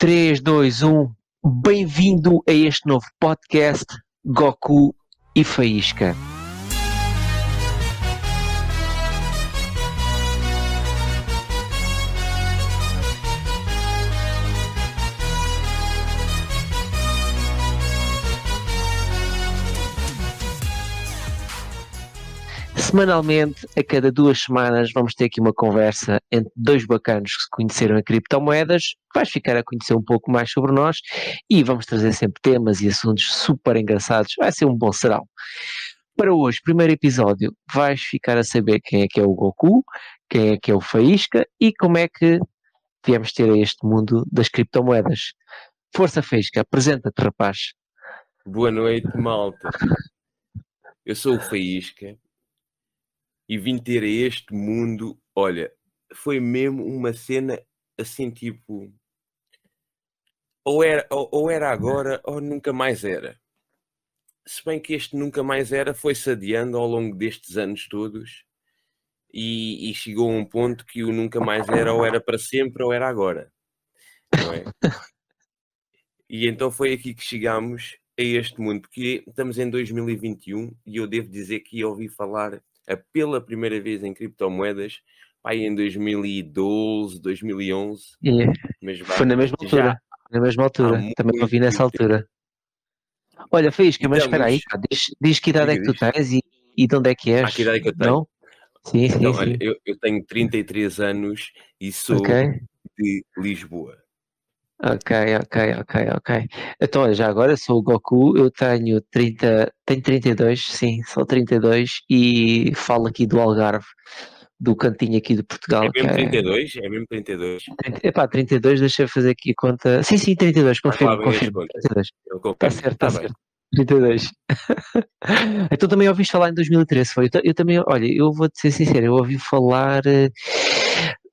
3, 2, 1. Bem-vindo a este novo podcast Goku e Faísca. Semanalmente, a cada duas semanas, vamos ter aqui uma conversa entre dois bacanos que se conheceram em criptomoedas. Vais ficar a conhecer um pouco mais sobre nós e vamos trazer sempre temas e assuntos super engraçados. Vai ser um bom serão. Para hoje, primeiro episódio, vais ficar a saber quem é que é o Goku, quem é que é o Faísca e como é que viemos ter a este mundo das criptomoedas. Força Faísca, apresenta-te, rapaz. Boa noite, malta. Eu sou o Faísca e vim ter a este mundo. Olha, foi mesmo uma cena assim, tipo. Ou era, ou, ou era agora, ou nunca mais era. Se bem que este nunca mais era, foi-se adiando ao longo destes anos todos. E, e, chegou a um ponto que o nunca mais era, ou era para sempre, ou era agora. Não é? e então foi aqui que chegámos a este mundo, porque estamos em 2021 e eu devo dizer que ouvi falar pela primeira vez em criptomoedas pai, em 2012, 2011. Yeah. Mas, Foi na mesma altura. Na mesma altura. Também ouvi nessa altura. Olha, Faísca, mas espera aí, diz, diz, que idade é que tu tens e, e de onde é que és? Ah, que idade é que eu tenho? Não? Sim, sim, então, sim. Olha, eu, eu, tenho 33 anos e sou okay. de Lisboa. Ok, ok, ok, ok. Então, já agora sou o Goku, eu tenho 30, tenho 32, sim, sou 32 e falo aqui do Algarve, do cantinho aqui de Portugal. É mesmo 32? É, é mesmo 32? Epá, 32, deixa eu fazer aqui a conta. Sim, sim, 32, confirmo, ah, confirmo. 32. Está certo, está tá certo. 32. então também ouviste falar em 2013, foi? Eu, eu também, olha, eu vou-te ser sincero, eu ouvi falar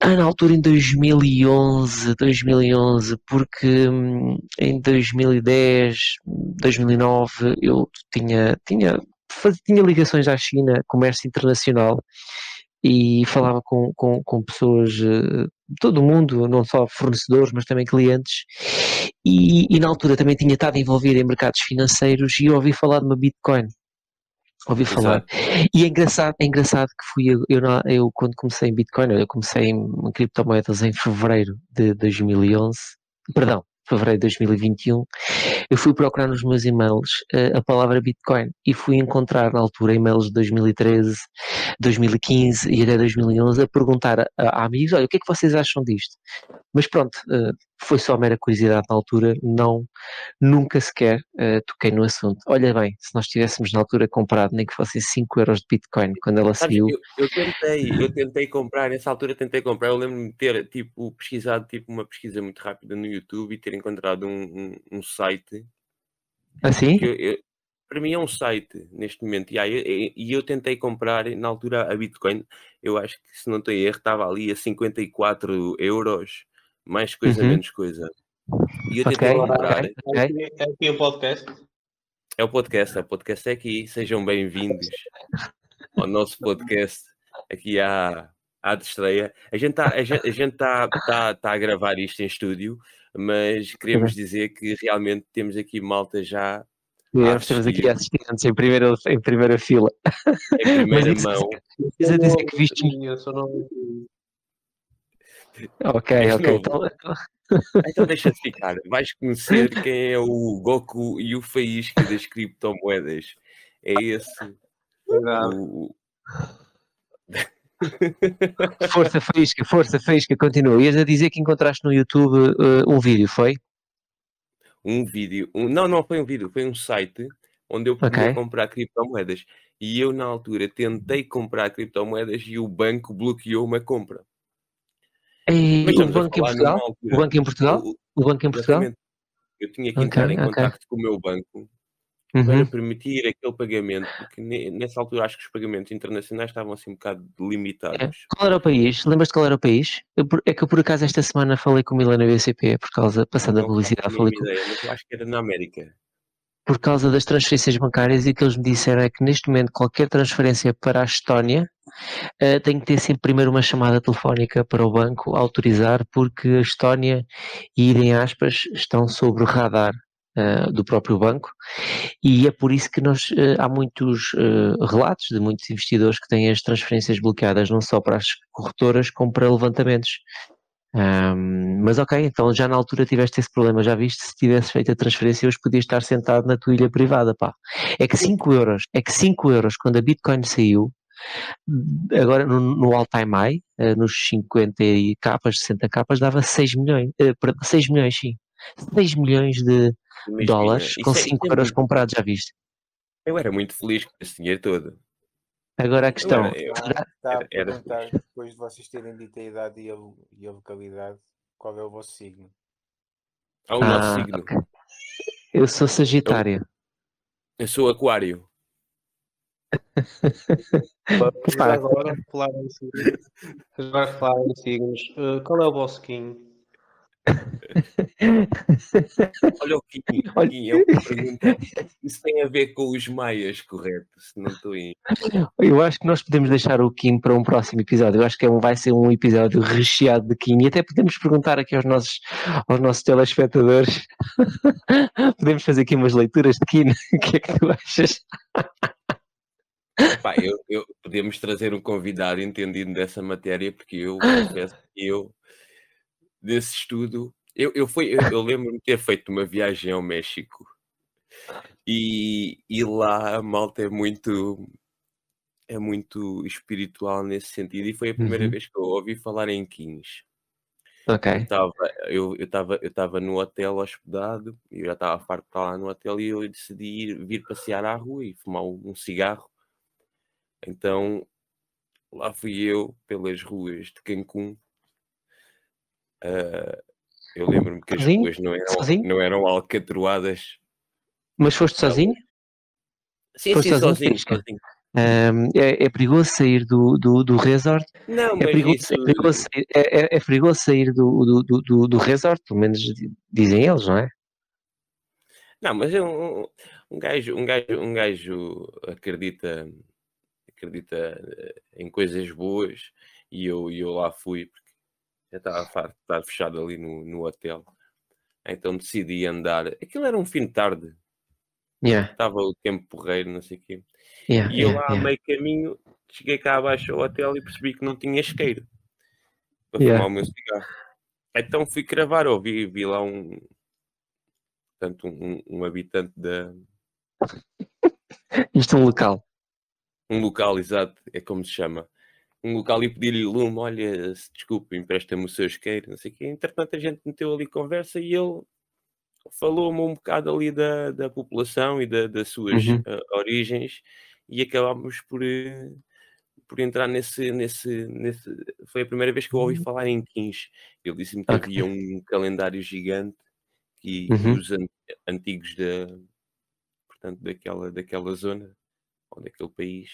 ah, na altura em 2011, 2011, porque hum, em 2010, 2009 eu tinha, tinha, faz, tinha ligações à China, comércio internacional, e falava com, com, com pessoas de todo o mundo, não só fornecedores, mas também clientes, e, e na altura também tinha estado envolvido em mercados financeiros e ouvi falar de uma Bitcoin. Ouvi falar. Exato. E é engraçado, é engraçado que fui eu, eu, eu, quando comecei em Bitcoin, eu comecei em criptomoedas em fevereiro de 2011, perdão, fevereiro de 2021, eu fui procurar nos meus e-mails uh, a palavra Bitcoin e fui encontrar na altura e-mails de 2013, 2015 e até 2011 a perguntar a, a amigos, olha, o que é que vocês acham disto? Mas pronto, uh, foi só mera curiosidade na altura, não, nunca sequer uh, toquei no assunto. Olha bem, se nós tivéssemos na altura comprado nem que fossem 5 euros de Bitcoin quando ela Sabes, saiu. Eu, eu, tentei, eu tentei comprar, nessa altura tentei comprar, eu lembro-me de ter tipo, pesquisado tipo, uma pesquisa muito rápida no YouTube e ter encontrado um, um, um site. Assim? Eu, eu, para mim é um site neste momento. E, aí, e eu tentei comprar na altura a Bitcoin, eu acho que se não estou erro, estava ali a 54 euros mais coisa, uhum. menos coisa. E eu tentei okay, comprar. Okay, okay. É aqui o podcast? É o podcast, é o podcast é aqui. Sejam bem-vindos ao nosso podcast aqui à, à de estreia. A gente está a gente, a gente tá, tá, tá a gravar isto em estúdio, mas queremos dizer que realmente temos aqui malta já nós temos aqui assistentes em primeira, em primeira fila. Em primeira mão. Precisa dizer que viste. Ok, ok. Então... então deixa de ficar. Vais conhecer quem é o Goku e o Faísca das criptomoedas. É esse. O... força, Faísca, força, Faísca, continua. Ias a dizer que encontraste no YouTube uh, um vídeo, foi? Um vídeo. Um... Não, não foi um vídeo, foi um site onde eu podia okay. comprar criptomoedas. E eu, na altura, tentei comprar criptomoedas e o banco bloqueou uma compra. E o banco em Portugal? O banco em Portugal? O, banco em Portugal? Eu tinha que entrar okay, em contato okay. com o meu banco uhum. para permitir aquele pagamento, porque nessa altura acho que os pagamentos internacionais estavam assim um bocado limitados. É. Qual era o país? Lembras-te qual era o país? Eu, é que eu por acaso esta semana falei com o Milena BCP, por causa, passando a publicidade, falei com... Ideia, mas eu acho que era na América. Por causa das transferências bancárias e o que eles me disseram é que neste momento qualquer transferência para a Estónia uh, tem que ter sempre primeiro uma chamada telefónica para o banco autorizar, porque a Estónia e em aspas estão sobre o radar uh, do próprio banco e é por isso que nós, uh, há muitos relatos de muitos investidores que têm as transferências bloqueadas não só para as corretoras como para levantamentos. Um, mas ok, então já na altura tiveste esse problema, já viste, se tivesse feito a transferência hoje podias estar sentado na tua ilha privada, pá. É que 5 euros, é que 5 euros quando a Bitcoin saiu, agora no, no all-time high, uh, nos 50 capas, 60 capas, dava 6 milhões, uh, 6 milhões sim, 6 milhões de Imagina, dólares com 5 é euros comprados, já viste? Eu era muito feliz com esse dinheiro todo. Agora a questão. Eu, será... Está a perguntar, depois de vocês terem dito a idade e a, e a localidade, qual é o vosso signo? Ah, o ah, nosso signo. Okay. Eu sou Sagitário. Eu, eu sou Aquário. Agora falar em signos. Agora falar em signos. Uh, qual é o vosso King? Olha o Kim, Olha... Kim, é uma pergunta. Isso tem a ver com os maias, correto? Se não estou em... Eu acho que nós podemos deixar o Kim para um próximo episódio. Eu acho que é um, vai ser um episódio recheado de Kim e até podemos perguntar aqui aos nossos, aos nossos telespectadores. podemos fazer aqui umas leituras de Kim. O que é que tu achas? Pá, eu, eu, podemos trazer um convidado entendido dessa matéria, porque eu confesso que eu desse estudo, eu, eu, eu, eu lembro-me de ter feito uma viagem ao México e, e lá a malta é muito é muito espiritual nesse sentido e foi a primeira uhum. vez que eu ouvi falar em Kings. Ok. Eu estava eu eu no hotel hospedado e eu já estava farto estar lá no hotel e eu decidi ir, vir passear à rua e fumar um, um cigarro. Então lá fui eu pelas ruas de Cancún Uh, eu lembro-me que sozinho? as ruas não eram, não eram alcatroadas. Mas foste sozinho? Sim, foste sim, sozinho. sozinho, sozinho. Um, é, é, perigoso sair do, do, do resort. Não, é perigoso, isso... é, perigoso sair, é, é, é, perigoso sair do, do, do, do, resort, pelo menos dizem eles, não é? Não, mas é um, um, gajo, um, gajo, um gajo acredita, acredita eh, em coisas boas e eu, eu lá fui porque já estava farto de estar fechado ali no, no hotel. Então decidi andar. Aquilo era um fim de tarde. Yeah. Estava o tempo porreiro, não sei o quê. Yeah, e eu yeah, lá a meio caminho cheguei cá abaixo ao hotel e percebi que não tinha isqueiro para fumar o meu cigarro. Então fui cravar, ouvi, vi lá um portanto, um, um habitante da. Isto é um local. Um local, exato, é como se chama um local e pedir-lhe lume, olha, desculpe, empresta-me o seu isqueiro, não sei o quê. Entretanto, a gente meteu ali conversa e ele falou-me um bocado ali da, da população e da, das suas uhum. uh, origens e acabámos por, uh, por entrar nesse, nesse, nesse... Foi a primeira vez que eu ouvi uhum. falar em Kins. Ele disse-me que okay. havia um calendário gigante e uhum. os an antigos da, portanto, daquela, daquela zona ou daquele país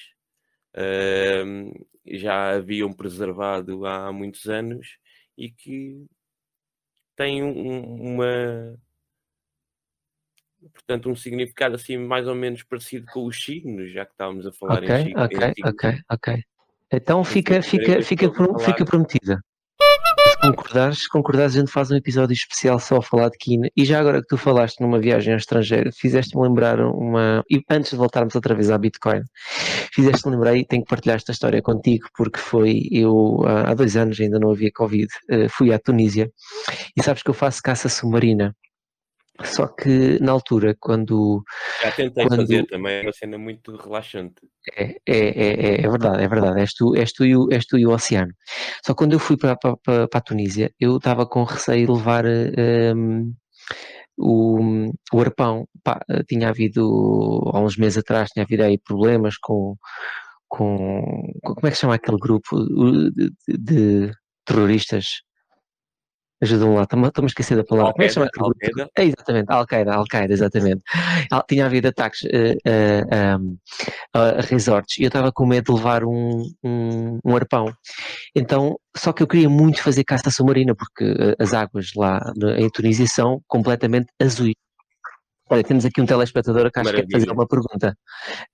uh, já haviam preservado há muitos anos e que têm um, uma portanto um significado assim mais ou menos parecido com os signos, já que estávamos a falar okay, em signos. Ok, ok, ok. Então fica, fica, fica, fica prometida concordares, concordares, a gente faz um episódio especial só a falar de Kina. E já agora que tu falaste numa viagem ao estrangeiro, fizeste-me lembrar uma. E antes de voltarmos outra vez à Bitcoin, fizeste-me lembrar e tenho que partilhar esta história contigo, porque foi eu há dois anos, ainda não havia Covid, eh, fui à Tunísia e sabes que eu faço caça submarina. Só que na altura, quando. Já tentei quando... fazer também, é uma cena muito relaxante. É, é, é, é, verdade, é verdade. És tu, és, tu e o, és tu e o oceano. Só que quando eu fui para, para, para a Tunísia, eu estava com receio de levar. Um, o, o arpão, pá, tinha havido há uns meses atrás, tinha havido aí problemas com, com, com como é que se chama aquele grupo de, de terroristas Ajuda-me lá, estou-me a esquecer da palavra. Como é que Al-Qaeda? É, exatamente, Al-Qaeda, Al-Qaeda, exatamente. Tinha havido ataques uh, uh, um, a resorts e eu estava com medo de levar um, um, um, arpão. Então, só que eu queria muito fazer caça submarina, porque uh, as águas lá em Tunísia são completamente azuis. Olha, temos aqui um telespectador que acho que quer fazer uma pergunta.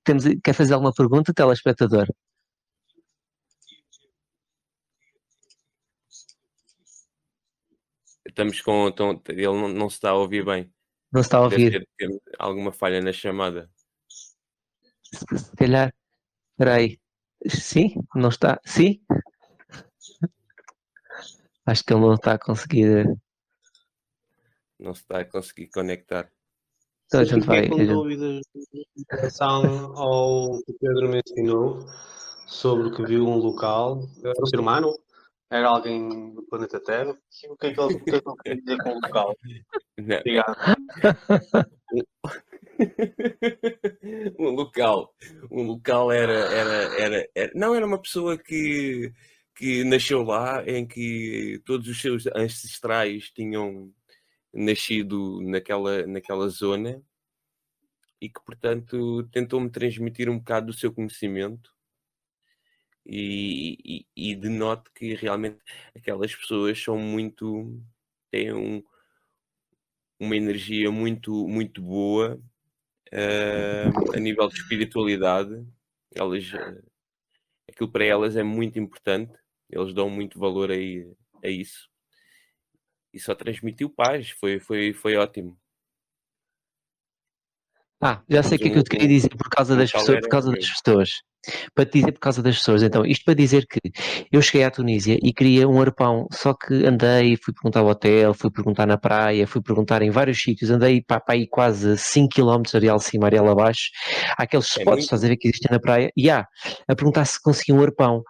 Temos, quer fazer alguma pergunta, telespectador? Estamos com. Ele não, não, se está a ouvir bem. Não se está a ouvir. Deve ter, ter alguma falha na chamada. Se calhar. Espera aí. Sim? Não está? Sim? Acho que ele não está a conseguir. Não se está a conseguir conectar. Então a gente vai. com dúvidas em relação ao que o Pedro mencionou sobre que viu um local. Era um ser humano? Era alguém do planeta Terra? O que é que ele, o que é queria dizer com o local? Obrigado. um local. Um local era, era, era, era, Não, era uma pessoa que, que nasceu lá, em que todos os seus ancestrais tinham nascido naquela, naquela zona e que, portanto, tentou-me transmitir um bocado do seu conhecimento e, e, e denote que realmente aquelas pessoas são muito. têm um, uma energia muito, muito boa uh, a nível de espiritualidade. Elas, uh, aquilo para elas é muito importante, eles dão muito valor a, a isso. E só transmitiu paz, foi, foi, foi ótimo. Ah, já sei o que é que eu te queria dizer por causa das pessoas, por causa das pessoas. Para te dizer por causa das pessoas, então, isto para dizer que eu cheguei à Tunísia e queria um arpão, só que andei, fui perguntar ao hotel, fui perguntar na praia, fui perguntar em vários sítios, andei para, para aí quase 5 km areal cima, areal abaixo, aqueles é spots, muito... estás a ver, que existem na praia, e há, a perguntar se conseguia um arpão.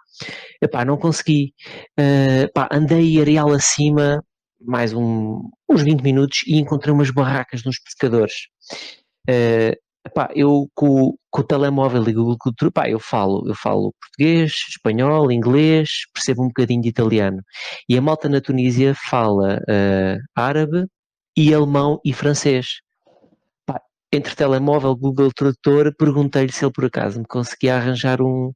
Epá, não consegui. Uh, pá, andei areal acima, mais um, uns 20 minutos, e encontrei umas barracas nos pescadores. Uh, Epá, eu com, com, o telemóvel e Google Cultura, pá, eu falo, eu falo português, espanhol, inglês, percebo um bocadinho de italiano. E a malta na Tunísia fala uh, árabe e alemão e francês. Pá, entre telemóvel, Google Tradutor, perguntei-lhe se ele por acaso me conseguia arranjar um,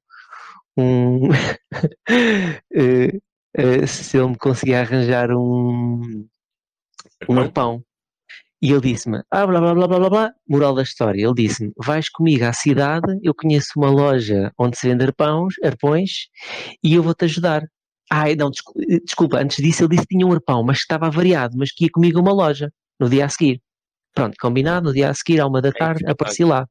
um uh, uh, se ele me conseguia arranjar um um pão. E ele disse-me, ah, blá, blá, blá, blá, blá, blá, moral da história, ele disse-me, vais comigo à cidade, eu conheço uma loja onde se vende arpões, arpões e eu vou-te ajudar. Ai, não, desculpa, antes disso ele disse que tinha um arpão, mas que estava avariado, mas que ia comigo a uma loja, no dia a seguir. Pronto, combinado, no dia a seguir, à uma da é tarde, apareci lá.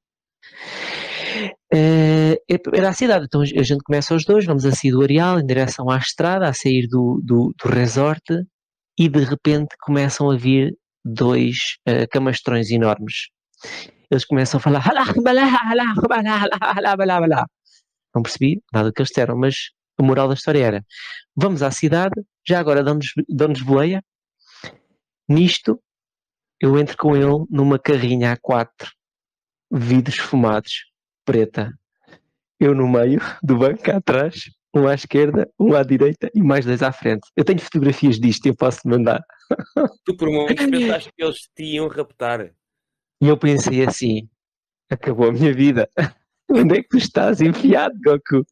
Uh, era a cidade, então a gente começa os dois, vamos a sair do Areal, em direção à estrada, a sair do, do, do resort, e de repente começam a vir dois uh, camastrões enormes. Eles começam a falar não percebi nada do que eles disseram, mas a moral da história era vamos à cidade, já agora dão-nos dão boleia. Nisto eu entro com ele numa carrinha A4, vidros fumados, preta. Eu no meio do banco atrás, um à esquerda, um à direita e mais dois à frente. Eu tenho fotografias disto, eu posso mandar. Tu por um momento pensaste que eles te iam raptar. E eu pensei assim: acabou a minha vida. Onde é que tu estás enfiado, Goku?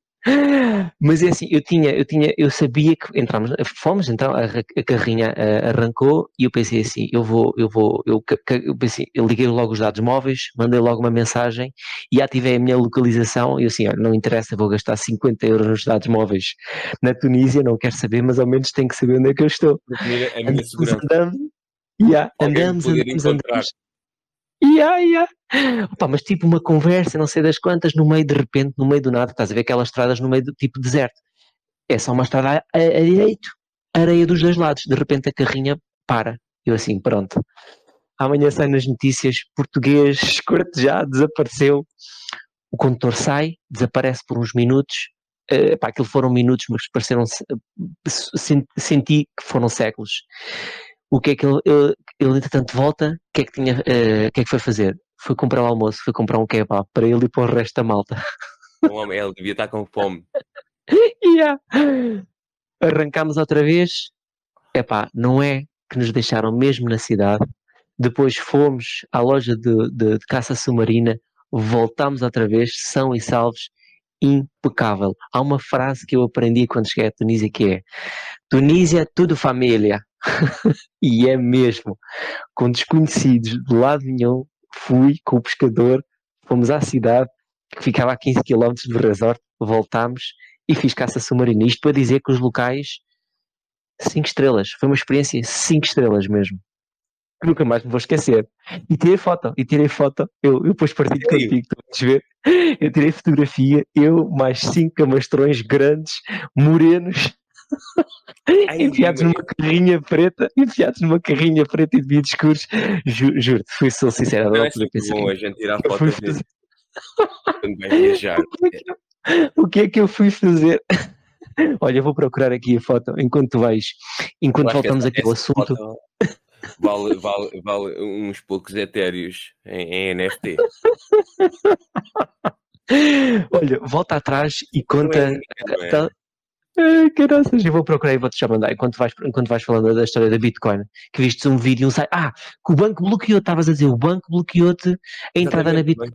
Mas é assim, eu tinha, eu tinha, eu sabia que entramos, fomos, então a, a carrinha uh, arrancou e eu pensei assim, eu vou, eu vou, eu, eu pensei, eu liguei logo os dados móveis, mandei logo uma mensagem e ativei a minha localização e assim, olha, não interessa, vou gastar 50 euros nos dados móveis na Tunísia, não quero saber, mas ao menos tenho que saber onde é que eu estou. A minha, a minha segurança. Andamos, yeah, andamos, andamos, andamos, Yeah, yeah. Opa, mas tipo uma conversa, não sei das quantas, no meio de repente, no meio do nada, estás a ver aquelas estradas no meio do tipo deserto. É só uma estrada a, a, direito, areia dos dois lados. De repente a carrinha para. Eu assim, pronto. Amanhã sai nas notícias, português escortejado, desapareceu. O condutor sai, desaparece por uns minutos. Uh, pá, aquilo foram minutos, mas pareceram. Senti que foram séculos o que é que ele, ele, ele entretanto volta, o que é que tinha, uh, que é que foi fazer? Foi comprar o almoço, foi comprar um kebab para ele e para o resto da malta. Ele devia estar com fome. yeah. Arrancámos outra vez, epá, não é que nos deixaram mesmo na cidade, depois fomos à loja de, de, de caça submarina, voltámos outra vez, são e salvos, impecável. Há uma frase que eu aprendi quando cheguei à Tunísia que é Tunísia, tudo família. e é mesmo. Com desconhecidos de lado nenhum, fui com o pescador, fomos à cidade, que ficava a 15 km do resort, voltámos e fiz caça submarina. Isto para dizer que os locais 5 estrelas. Foi uma experiência 5 estrelas mesmo. Nunca mais me vou esquecer. E tirei foto, e tirei foto. Eu, eu depois partilho contigo, tu vais ver. Eu tirei fotografia, eu mais cinco camastrões grandes, morenos, Ai, enfiados numa carrinha preta, enfiados numa carrinha preta e de escuros. Ju, Juro-te, fui sou sincero. Não é bom a gente tirar fotos fazer... quando vai viajar. O que é que eu fui fazer? Olha, vou procurar aqui a foto enquanto tu vais, enquanto voltamos aqui ao assunto. Vale, vale, vale uns poucos etéreos em, em NFT. Olha, volta atrás e conta. É, é. Tá... Caraças, eu vou procurar e vou-te já mandar enquanto vais, enquanto vais falando da história da Bitcoin. Que viste um vídeo, um site. Ah, que o banco bloqueou, estavas a dizer, o banco bloqueou-te a entrada na Bitcoin.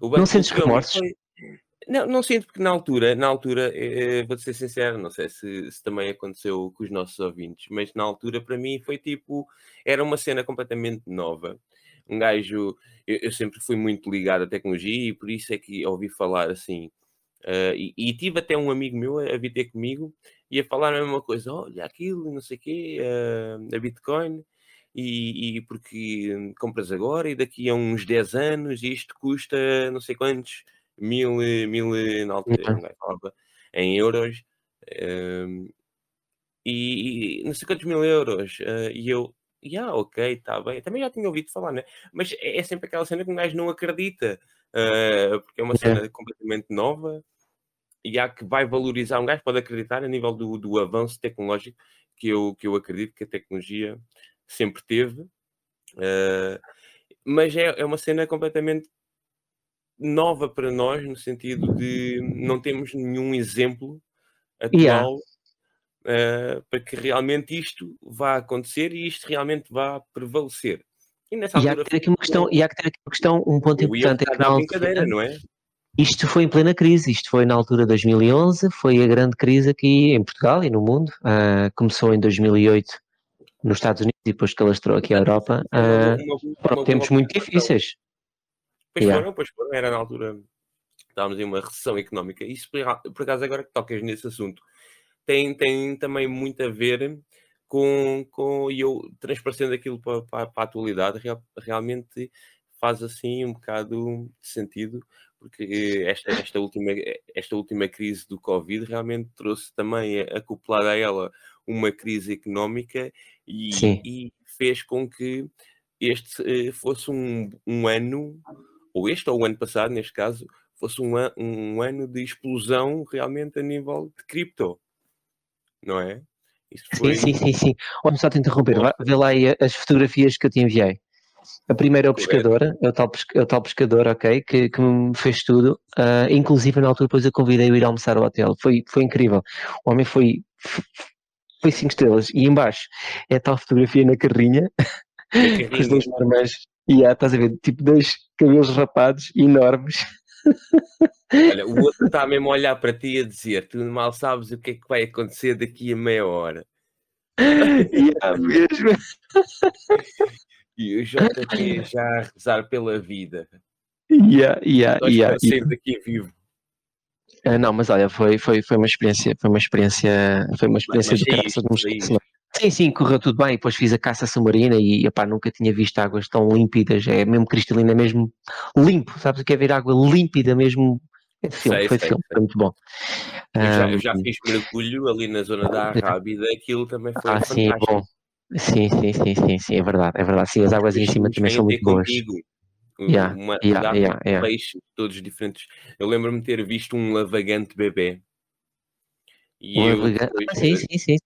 Não sentes remorsos? Foi... Não, não sinto porque na altura, na altura, eh, vou ser sincero, não sei se, se, também aconteceu com os nossos ouvintes, mas na altura para mim foi tipo, era uma cena completamente nova. Um gajo, eu, eu sempre fui muito ligado à tecnologia e por isso é que ouvi falar assim. Uh, e, e, tive até um amigo meu a, a vir ter comigo e a falar a mesma coisa, olha aquilo, não sei o quê, uh, a Bitcoin, e, e, porque compras agora e daqui a uns 10 anos isto custa não sei quantos mil, mil na altura, uhum. em euros, um, e, e, não sei quantos mil euros, e eu, yeah, ok, está bem, também já tinha ouvido falar, né? Mas é, é sempre aquela cena que um gajo não acredita, porque é uma cena completamente nova, e há que vai valorizar, um gajo pode acreditar a nível do, do avanço tecnológico, que eu, que eu acredito que a tecnologia sempre teve, uh, mas é, é uma cena completamente nova para nós, no sentido de não temos nenhum exemplo atual yeah. uh, para que realmente isto vá acontecer e isto realmente vá prevalecer. E, nessa e há, que ter aqui uma questão, e há que ter aqui uma questão, um ponto importante é que na altura, não é? Isto foi em plena crise, isto foi na altura de 2011, foi a grande crise aqui em Portugal e no mundo. Uh, começou em 2008 nos Estados Unidos e depois que alastrou aqui a Europa. Uh, tempos muito difíceis. Pois yeah. foram, pois foram. Era na altura, estávamos em uma recessão económica. Isso, por acaso, agora que tocas nesse assunto, tem, tem também muito a ver com, com e eu transparecendo aquilo para, para, para a atualidade, real, realmente faz assim um bocado de sentido, porque esta, esta, última, esta última crise do Covid realmente trouxe também, acoplada a ela, uma crise económica e, e fez com que este eh, fosse um, um ano ou este ou o ano passado, neste caso, fosse um, um ano de explosão realmente a nível de cripto, não é? Foi... Sim, sim, sim, sim. Olha, só te interromper, vê lá aí as fotografias que eu te enviei. A primeira é o pescador, é o tal, é o tal pescador, ok, que, que me fez tudo. Uh, inclusive, na altura, depois eu convidei-o a ir almoçar ao hotel. Foi, foi incrível. O homem foi, foi cinco estrelas. E embaixo é a tal fotografia na carrinha, com os dois marmãs e há, estás a ver, tipo dois cabelos rapados enormes. Olha, o outro está mesmo a olhar para ti e a dizer: Tu mal sabes o que é que vai acontecer daqui a meia hora. e há mesmo. E o JP já a rezar pela vida. Yeah, yeah, Nós yeah, sair yeah. daqui vivo. Uh, não, mas olha, foi, foi, foi uma experiência, foi uma experiência, foi uma experiência mas, mas de graça. Sim, sim, correu tudo bem. Depois fiz a caça submarina e epá, nunca tinha visto águas tão límpidas. É mesmo cristalina, mesmo limpo. Sabes o que é ver água límpida mesmo? É de filme, sei, foi sei, filme, sei. foi muito bom. Eu já, eu já fiz mergulho ali na zona da Arrábida, aquilo também foi ah, fantástico. Sim, é bom. Sim, sim, sim, sim, sim, é verdade, é verdade. Sim, as águas em cima também são muito boas. Contigo. Yeah, uma, yeah, yeah, yeah. peixes todos diferentes. Eu lembro-me de ter visto um lavagante bebê. E um eu, lavagante? Depois, ah, sim, sim, sim.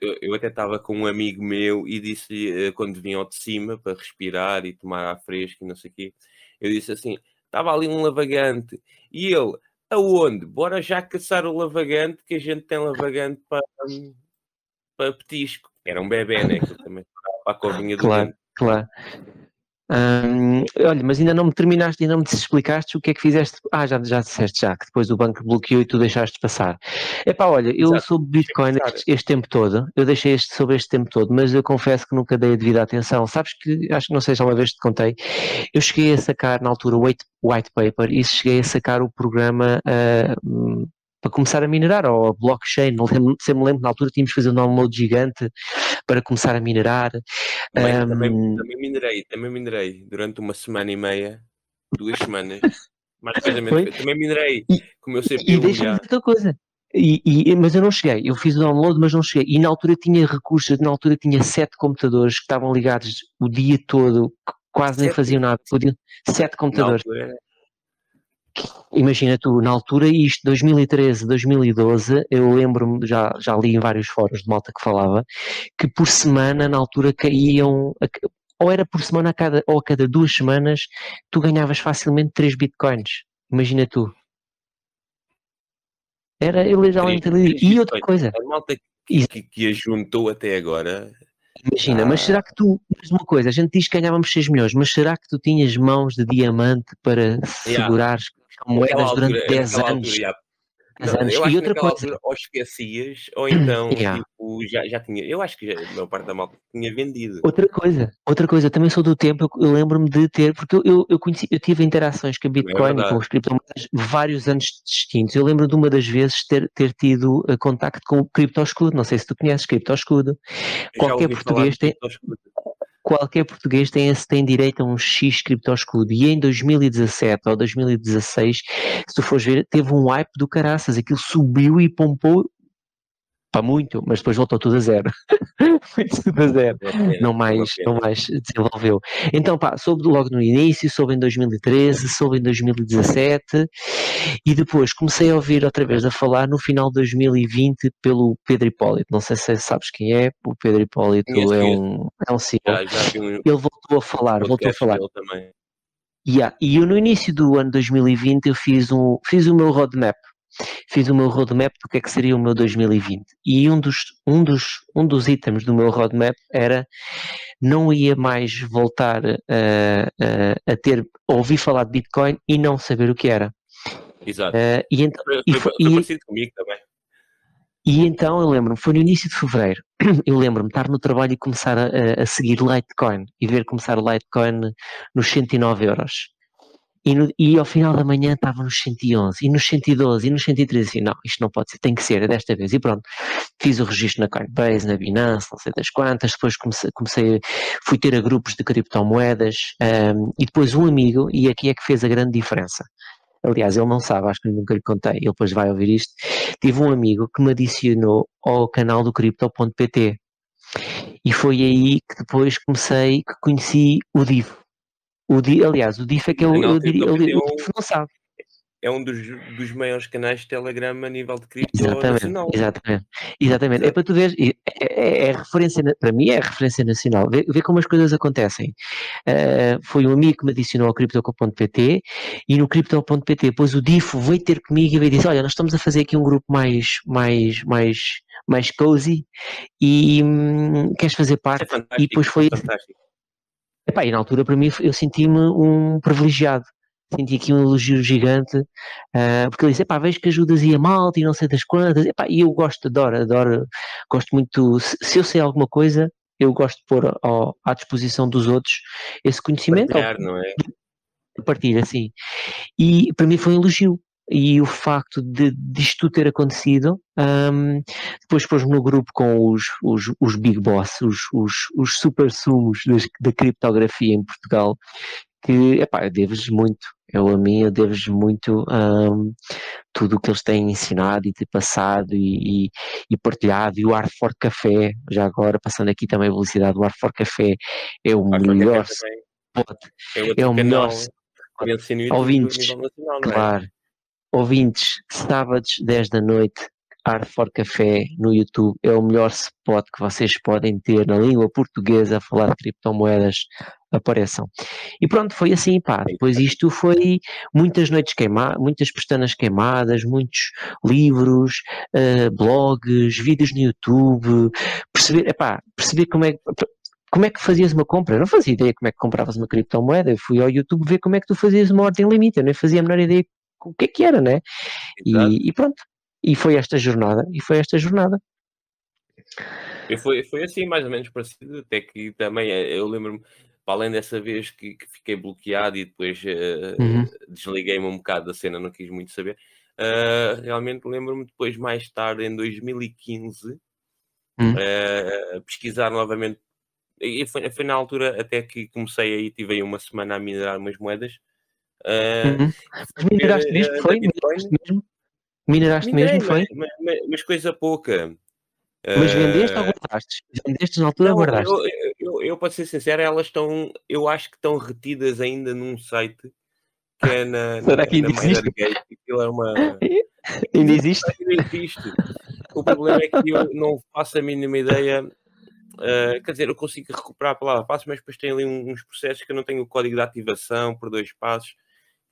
Eu, eu até estava com um amigo meu e disse uh, quando vinham de cima para respirar e tomar ar fresco e não sei o quê, eu disse assim: estava ali um lavagante e ele, aonde? Bora já caçar o lavagante, que a gente tem lavagante para, para petisco. Era um bebê, né? Que também para a covinha do Claro, claro. Hum, olha, mas ainda não me terminaste, ainda não me explicaste o que é que fizeste. Ah, já, já disseste já, que depois o banco bloqueou e tu deixaste passar. Epá, olha, eu Exato. soube Bitcoin este, este, tempo todo, eu deixei este sobre este tempo todo, mas eu confesso que nunca dei a devida atenção. Sabes que, acho que não sei se uma vez te contei, eu cheguei a sacar na altura o white, white paper e cheguei a sacar o programa uh, para começar a minerar, ou a blockchain, não lembro, se me lembro, na altura tínhamos que fazer um download gigante para começar a minerar. Também, um, também, também minerei, também minerei durante uma semana e meia, duas semanas, mais precisamente, também minerei com o meu CPU. E deixa-me dizer outra coisa, e, e, mas eu não cheguei, eu fiz o download, mas não cheguei. E na altura tinha recursos, na altura tinha sete computadores que estavam ligados o dia todo, quase sete. nem faziam nada. Podiam, sete computadores. Imagina tu, na altura, isto, 2013, 2012, eu lembro-me, já, já li em vários fóruns de malta que falava, que por semana, na altura, caíam, ou era por semana a cada, ou a cada duas semanas, tu ganhavas facilmente 3 bitcoins. Imagina tu. Era ilegalmente E outra coisa. A malta que, que, que a juntou até agora. Imagina, ah. mas será que tu, uma coisa, a gente diz que ganhávamos 6 milhões, mas será que tu tinhas mãos de diamante para yeah. Moedas durante 10 anos? Altura, yeah. Não, anos. Eu acho e outra coisa. Altura, ou esquecias, ou então yeah. tipo, já, já tinha. Eu acho que já, a maior parte da malta tinha vendido. Outra coisa, outra coisa, também sou do tempo, eu, eu lembro-me de ter, porque eu, eu, eu, conheci, eu tive interações com a é Bitcoin é com os criptomoedas vários anos distintos. Eu lembro de uma das vezes ter, ter tido uh, contacto com o CryptoScudo. Não sei se tu conheces CryptoScudo. Qualquer português tem qualquer português tem, tem direito a um X criptoscudo. E em 2017 ou 2016, se tu fores ver, teve um hype do caraças, aquilo subiu e pompou para muito, mas depois voltou tudo a zero. Foi tudo a zero. Não mais, não mais desenvolveu. Então, pá, soube logo no início, soube em 2013, soube em 2017 e depois comecei a ouvir outra vez a falar no final de 2020 pelo Pedro Hipólito. Não sei se sabes quem é, o Pedro Hipólito é um, é um CEO. Já, já um Ele voltou a falar, voltou a falar. Yeah. E eu no início do ano 2020 eu fiz, um, fiz o meu roadmap fiz o meu roadmap do que é que seria o meu 2020. E um dos, um dos, um dos itens do meu roadmap era não ia mais voltar a, a, a ter, a ouvir falar de Bitcoin e não saber o que era. Exato. Uh, e então, foi, e, foi, foi parecido comigo também. E então eu lembro-me, foi no início de fevereiro, eu lembro-me de estar no trabalho e começar a, a, seguir Litecoin e ver começar o Litecoin nos 109 euros. E, no, e, ao final da manhã estava nos 111, e nos 112, e nos 113, assim, não, isto não pode ser, tem que ser, é desta vez. E pronto, fiz o registro na Coinbase, na Binance, não sei das quantas, depois comecei, comecei fui ter a grupos de criptomoedas, um, e depois um amigo, e aqui é que fez a grande diferença. Aliás, ele não sabe, acho que nunca lhe contei, ele depois vai ouvir isto. Tive um amigo que me adicionou ao canal do Crypto.pt, e foi aí que depois comecei, que conheci o Divo o Di, aliás, o DIF é que eu, eu, diria, eu, eu, não sabe. É um dos, dos maiores canais de Telegram a nível de cripto exatamente, nacional. Exatamente, exatamente. É para tu ver, é, é, é, referência, para mim é referência nacional. Vê, vê como as coisas acontecem. Uh, foi um amigo que me adicionou ao Crypto.pt e no Crypto.pt depois o DIF veio ter comigo e veio dizer, olha, nós estamos a fazer aqui um grupo mais, mais, mais, mais cozy e hum, queres fazer parte? É e depois foi... Fantástico Epá, e na altura, para mim, eu senti-me um privilegiado. Senti aqui um elogio gigante, uh, porque ele disse, epá, vejo que ajudas e a malta e não sei das quantas, epá, e eu gosto, adoro, adoro, gosto muito, se, se eu sei alguma coisa, eu gosto de pôr à disposição dos outros esse conhecimento. Partilhar, não é? Partilha, sim. E para mim foi um elogio, e o facto de disto ter acontecido, um, depois pôs-me no grupo com os, os, os big boss, os, os, os super sumos da criptografia em Portugal, que, epá, eu devo-lhes muito, eu a mim, eu devo-lhes muito um, tudo o que eles têm ensinado e passado e, e, e, partilhado, e o Art for Café, já agora, passando aqui também a velocidade, o Art for Café é o melhor spot, é, é o melhor ouvintes, nacional, é? claro, Ouvintes, sábados 10 da noite, Art for Café no YouTube é o melhor spot que vocês podem ter na língua portuguesa a falar de criptomoedas apareçam. E pronto, foi assim, pá. Depois isto foi muitas noites queimadas, muitas pestanas queimadas, muitos livros, uh, blogs, vídeos no YouTube, perceber, epá, perceber como é que como é que fazias uma compra? Eu não fazia ideia como é que compravas uma criptomoeda. Eu fui ao YouTube ver como é que tu fazias uma ordem limite. Eu nem fazia a menor ideia o que é que era, né? E, e, pronto. E foi esta jornada, e foi esta jornada. E foi, foi assim, mais ou menos parecido, até que também eh, eu lembro-me, para além dessa vez que, que fiquei bloqueado e depois uh, uhum. desliguei-me um bocado da cena, não quis muito saber. Uh, realmente lembro-me depois, mais tarde, em 2015, hum. uh, pesquisar novamente. E foi, foi, na altura até que comecei aí, tive aí uma semana a minerar umas moedas. Uh, uhum. Mas mineraste mesmo? Foi? Mineraste mesmo? Mineraste mesmo? Foi? Mas, mas, mas coisa pouca. Mas vendeste ou guardaste? Vendeste na altura ou guardaste? Eu, eu, eu, eu, para ser sincero, elas estão, eu acho que estão retidas ainda num site que é na, Será que ainda existe? Gate. Aquilo é uma. ainda existe? Ainda existe. O problema é que eu não faço a mínima ideia. Uh, quer dizer, eu consigo recuperar a palavra passo, mas depois tem ali uns processos que eu não tenho o código de ativação por dois passos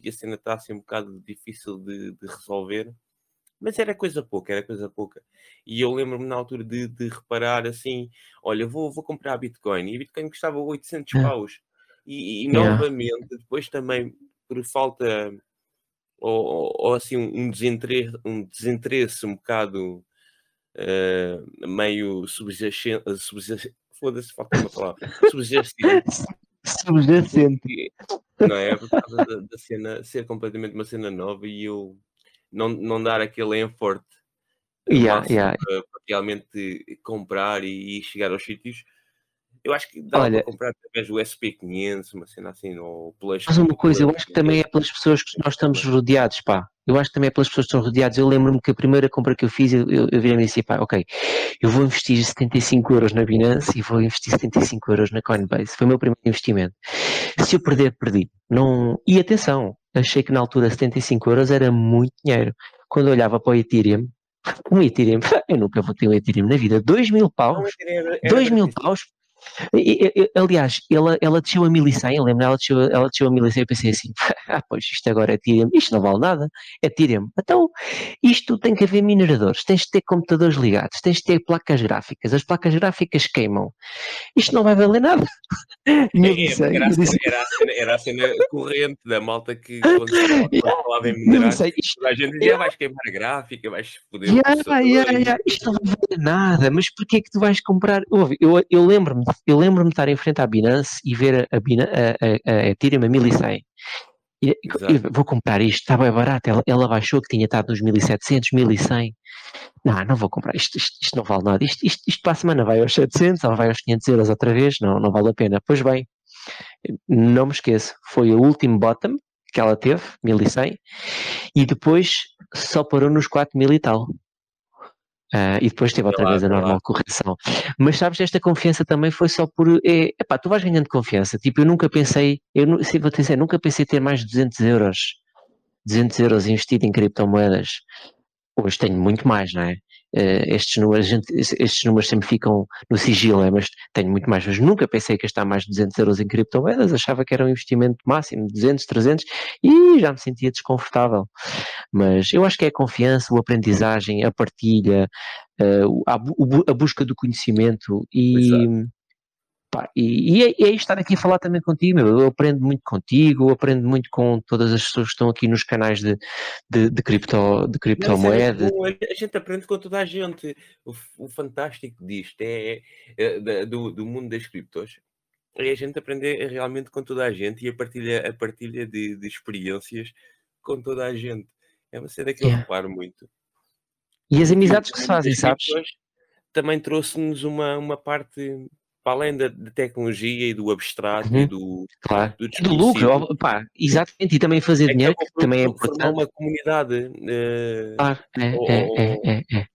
e a cena está assim um bocado difícil de, de resolver. Mas era coisa pouca, era coisa pouca. E eu lembro-me na altura de, de, reparar assim: olha, vou, vou comprar Bitcoin. E Bitcoin custava 800 é. paus. E, e yeah. novamente, depois também por falta ou, ou assim um desinteresse, um desinteresse um bocado uh, meio subjacente, foda-se, falta uma palavra, subjacente. subjacente. Não é? Por causa da, da, cena ser completamente uma cena nova e eu não, não dar aquele effort yeah, yeah. Para, para, realmente comprar e, e chegar aos sítios eu acho que dá Olha, para comprar através do SP500, uma cena assim, ou pelas. Mas uma coisa, eu acho que também é pelas pessoas que nós estamos rodeados, pá. Eu acho que também é pelas pessoas que estão rodeadas. Eu lembro-me que a primeira compra que eu fiz, eu, eu, eu virei-me assim, pá, ok, eu vou investir 75 euros na Binance e vou investir 75 euros na Coinbase. Foi o meu primeiro investimento. Se eu perder, perdi. Não... E atenção, achei que na altura 75 euros era muito dinheiro. Quando eu olhava para o Ethereum, um Ethereum, eu nunca vou ter um Ethereum na vida, 2 mil paus, 2 mil paus e, e, aliás, ela, ela desceu a 1100, eu lembro, ela desceu, ela desceu a 1100 e eu pensei assim, ah pois, isto agora é Ethereum, isto não vale nada, é Ethereum. Então, isto tem que haver mineradores, tens de ter computadores ligados, tens de ter placas gráficas, as placas gráficas queimam, isto não vai valer nada. É, disse, era, a cena, era, a cena, corrente da malta que quando falava em minerar, a gente dizia, yeah. vais queimar a gráfica, vais foder yeah, yeah, yeah. Isto não vai valer nada, mas porquê é que tu vais comprar? Eu, eu lembro-me eu lembro-me de estar em frente à Binance e ver a, a, a, a Ethereum a 1100. E, e, vou comprar isto, está bem barato. Ela, ela baixou que tinha estado nos 1700, 1100. Não, não vou comprar isto, isto, isto não vale nada. Isto, isto, isto para a semana vai aos 700 ou vai aos 500 euros outra vez, não, não vale a pena. Pois bem, não me esqueço, foi o último bottom que ela teve, 1100, e depois só parou nos 4000 e tal. Uh, e depois teve outra vez a normal correção. Mas sabes, esta confiança também foi só por. É, epá, tu vais ganhando confiança. Tipo, eu nunca pensei, eu vou te dizer, nunca pensei ter mais de 200 euros, 200 euros investido em criptomoedas. Hoje tenho muito mais, não é? Uh, estes, números, gente, estes números sempre ficam no sigilo, é? mas tenho muito mais. Mas nunca pensei que gastar mais de 200 euros em criptomoedas, achava que era um investimento máximo, 200, 300, e já me sentia desconfortável. Mas eu acho que é a confiança, a aprendizagem, a partilha, uh, a, a, busca do conhecimento e. Pá, e, e, é, é estar aqui a falar também contigo, meu. eu aprendo muito contigo, eu aprendo muito com todas as pessoas que estão aqui nos canais de, de, de, cripto, de criptomoeda. a gente aprende com toda a gente. O, o fantástico disto é, é do, do mundo das criptos é a gente aprender realmente com toda a gente e a partilha, a partilha de, de experiências com toda a gente. É uma cena que eu reparo muito. E as amizades que se fazem, sabes? Também trouxe-nos uma, uma parte para além da, da tecnologia e do abstrato uhum. e do, claro. do, do lucro, pá, exatamente, e também fazer é dinheiro, que, que também é importante. uma comunidade uh, claro. é, ou, é, é, é,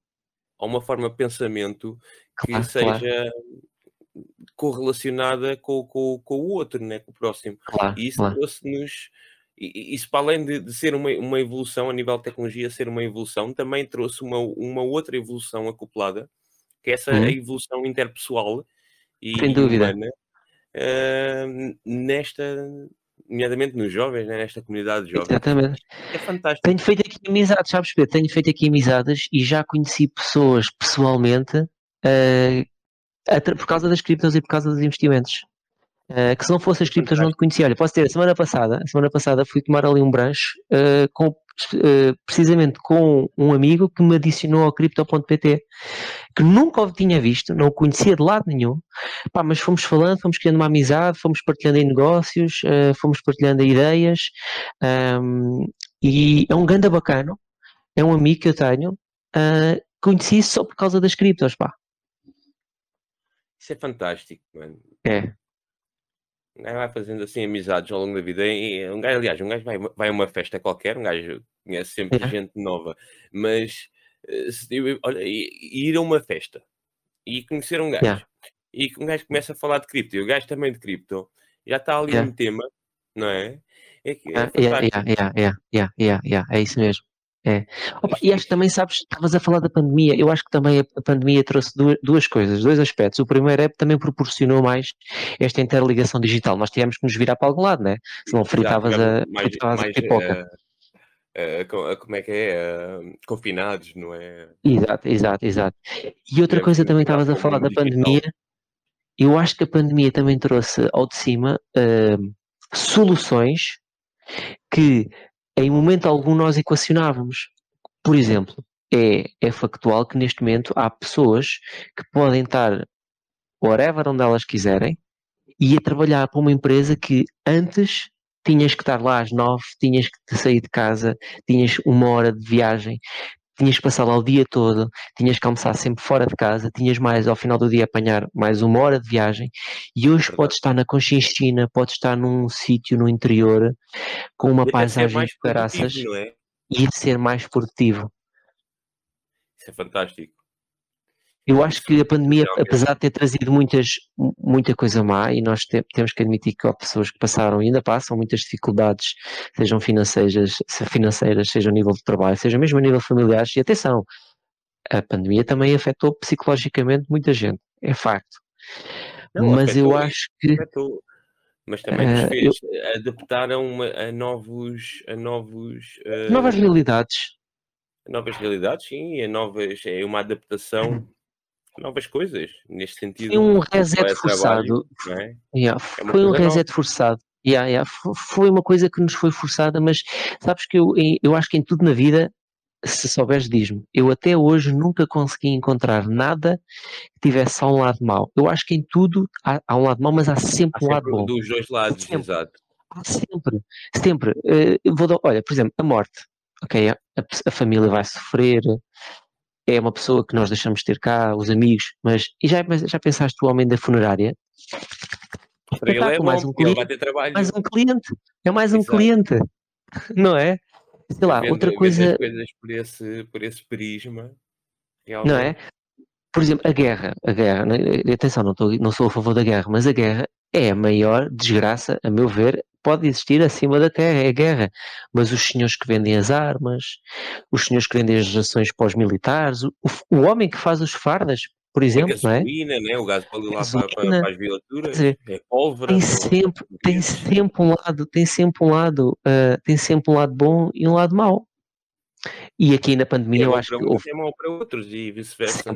ou uma forma de pensamento que claro, seja claro. correlacionada com, com, com o outro, né, com o próximo. e isso trouxe-nos isso para além de, de, ser uma, uma evolução a nível de tecnologia, ser uma evolução, também trouxe uma, uma outra evolução acoplada, que é essa uhum. evolução interpessoal e Sem dúvida. humana, uh, nesta, nomeadamente nos jovens, né? nesta comunidade de jovens. Exatamente. É fantástico. Tenho feito aqui amizades, sabes, Pedro? Tenho feito aqui amizades e já conheci pessoas pessoalmente uh, por causa das criptos e por causa dos investimentos. Uh, que se não fossem as criptos não te conhecia. Olha, posso ter, a semana passada, a semana passada fui tomar ali um branche uh, com, precisamente com um amigo que me adicionou ao Crypto.pt, que nunca o tinha visto, não o conhecia de lado nenhum, Pá, mas fomos falando, fomos criando uma amizade, fomos partilhando em negócios, fomos partilhando ideias, um, e é um ganda bacano, é um amigo que eu tenho, uh, conheci só por causa das criptos, pá. Isso é fantástico, mano. É. Um gajo vai fazendo assim amizades ao longo da vida. E, um gajo, aliás, um gajo vai, vai a uma festa qualquer, um gajo conhece sempre é. gente nova, mas eh, se, olha, ir a uma festa e conhecer um gajo yeah. e um gajo começa a falar de cripto e o gajo também de cripto, já está ali yeah. um tema, não é? É, é, yeah, yeah, yeah, yeah, yeah, yeah, é isso mesmo. É. Opa, e acho que também, sabes, estavas a falar da pandemia. Eu acho que também a pandemia trouxe duas, duas, coisas, dois aspectos. O primeiro é que também proporcionou mais esta interligação digital. Nós tivemos que nos virar para algum lado, né? Se não fritavas a, mais, fritavas mais, a pipoca. Uh, uh, como é que é? Uh, confinados, não é? Exato, exato, exato. E outra é, coisa também estavas a falar da pandemia. Eu acho que a pandemia também trouxe ao de cima soluções que em momento algum nós equacionávamos. Por exemplo, é, é factual que neste momento há pessoas que podem estar whatever onde elas quiserem e a trabalhar para uma empresa que antes tinhas que estar lá às nove, tinhas que sair de casa, tinhas uma hora de viagem, tinhas que passar lá o dia todo, tinhas que almoçar sempre fora de casa, tinhas mais ao final do dia apanhar mais uma hora de viagem e hoje é podes estar na Conchinchina, podes estar num sítio no interior com uma paisagem de caraças é? e ser mais produtivo. Isso é fantástico. Eu acho que a pandemia, apesar de ter trazido muitas, muita coisa má, e nós te, temos que admitir que há pessoas que passaram e ainda passam muitas dificuldades, sejam financeiras, financeiras, seja a nível de trabalho, seja mesmo a nível familiar, e atenção, a pandemia também afetou psicologicamente muita gente, é facto. Não, Mas afetou, eu acho que. Afetou. Mas também nos fez eu, adaptar a, uma, a novos. A novos uh, novas realidades. Novas realidades, sim, a novas, é uma adaptação novas coisas neste sentido. Foi um reset forçado. Trabalho, é? yeah, é foi um reset nova. forçado. Yeah, yeah. Foi uma coisa que nos foi forçada, mas sabes que eu, eu acho que em tudo na vida, se souberes, diz-me. Eu até hoje nunca consegui encontrar nada que tivesse só um lado mau. Eu acho que em tudo há, há um lado mau, mas há sempre há um lado bom. Dos dois lados, exato. Há sempre, sempre. Uh, vou dar, olha, por exemplo, a morte. Ok, a, a família vai sofrer, é uma pessoa que nós deixamos ter cá, os amigos, mas e já, já pensaste o homem da funerária? Para ele é bom, mais um cliente, vai ter trabalho. Mais um cliente, é mais um Exato. cliente, não é? Sei lá, vendo, outra coisa. As coisas por esse, por esse prisma. Realmente. Não é? Por exemplo, a guerra, a guerra, atenção, não, estou, não sou a favor da guerra, mas a guerra é a maior desgraça, a meu ver, pode existir acima da terra, é a guerra. Mas os senhores que vendem as armas, os senhores que vendem as rações para os militares, o, o homem que faz os fardas, por exemplo, não é? né? O gás para lá para, as viaturas, dizer, é pólvora. Tem sempre, tem sempre um lado, tem sempre um lado, uh, tem sempre um lado bom e um lado mau. E aqui na pandemia é eu acho que houve... É mau para outros e vice-versa.